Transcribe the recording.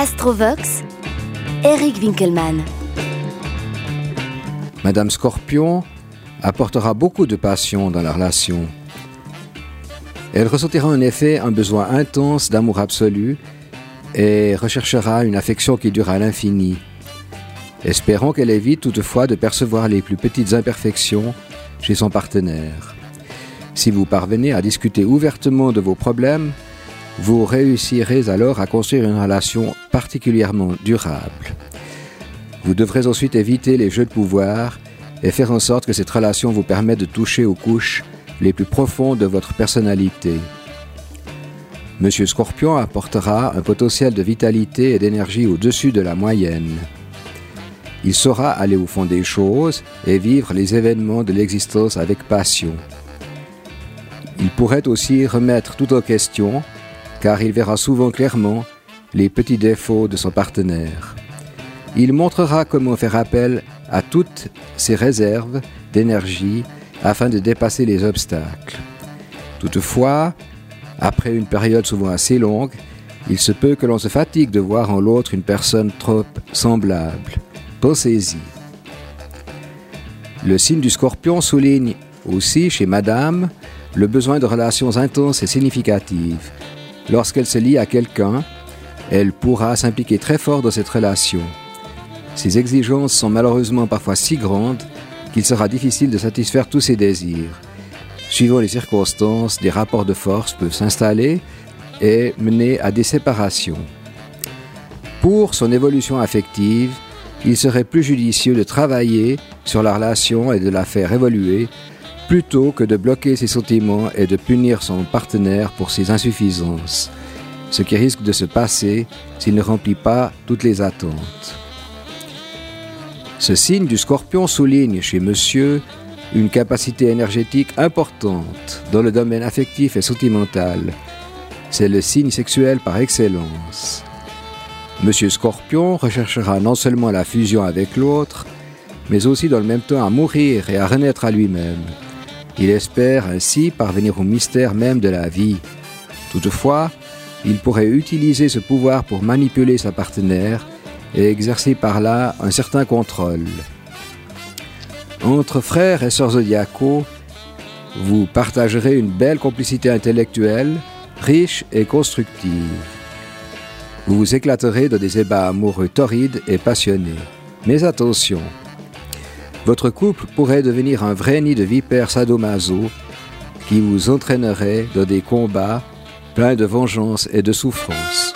Astrovox, Eric Winkelmann. Madame Scorpion apportera beaucoup de passion dans la relation. Elle ressentira en effet un besoin intense d'amour absolu et recherchera une affection qui dure à l'infini. Espérons qu'elle évite toutefois de percevoir les plus petites imperfections chez son partenaire. Si vous parvenez à discuter ouvertement de vos problèmes, vous réussirez alors à construire une relation particulièrement durable. Vous devrez ensuite éviter les jeux de pouvoir et faire en sorte que cette relation vous permette de toucher aux couches les plus profondes de votre personnalité. Monsieur Scorpion apportera un potentiel de vitalité et d'énergie au-dessus de la moyenne. Il saura aller au fond des choses et vivre les événements de l'existence avec passion. Il pourrait aussi remettre tout en question, car il verra souvent clairement les petits défauts de son partenaire. Il montrera comment faire appel à toutes ses réserves d'énergie afin de dépasser les obstacles. Toutefois, après une période souvent assez longue, il se peut que l'on se fatigue de voir en l'autre une personne trop semblable. Pensez-y. Le signe du scorpion souligne aussi chez Madame le besoin de relations intenses et significatives. Lorsqu'elle se lie à quelqu'un, elle pourra s'impliquer très fort dans cette relation. Ces exigences sont malheureusement parfois si grandes qu'il sera difficile de satisfaire tous ses désirs. Suivant les circonstances, des rapports de force peuvent s'installer et mener à des séparations. Pour son évolution affective, il serait plus judicieux de travailler sur la relation et de la faire évoluer plutôt que de bloquer ses sentiments et de punir son partenaire pour ses insuffisances, ce qui risque de se passer s'il ne remplit pas toutes les attentes. Ce signe du scorpion souligne chez monsieur une capacité énergétique importante dans le domaine affectif et sentimental. C'est le signe sexuel par excellence. Monsieur Scorpion recherchera non seulement la fusion avec l'autre, mais aussi dans le même temps à mourir et à renaître à lui-même. Il espère ainsi parvenir au mystère même de la vie. Toutefois, il pourrait utiliser ce pouvoir pour manipuler sa partenaire et exercer par là un certain contrôle. Entre frères et sœurs zodiacaux, vous partagerez une belle complicité intellectuelle, riche et constructive. Vous vous éclaterez dans des ébats amoureux torrides et passionnés. Mais attention, votre couple pourrait devenir un vrai nid de vipères sadomaso qui vous entraînerait dans des combats pleins de vengeance et de souffrance.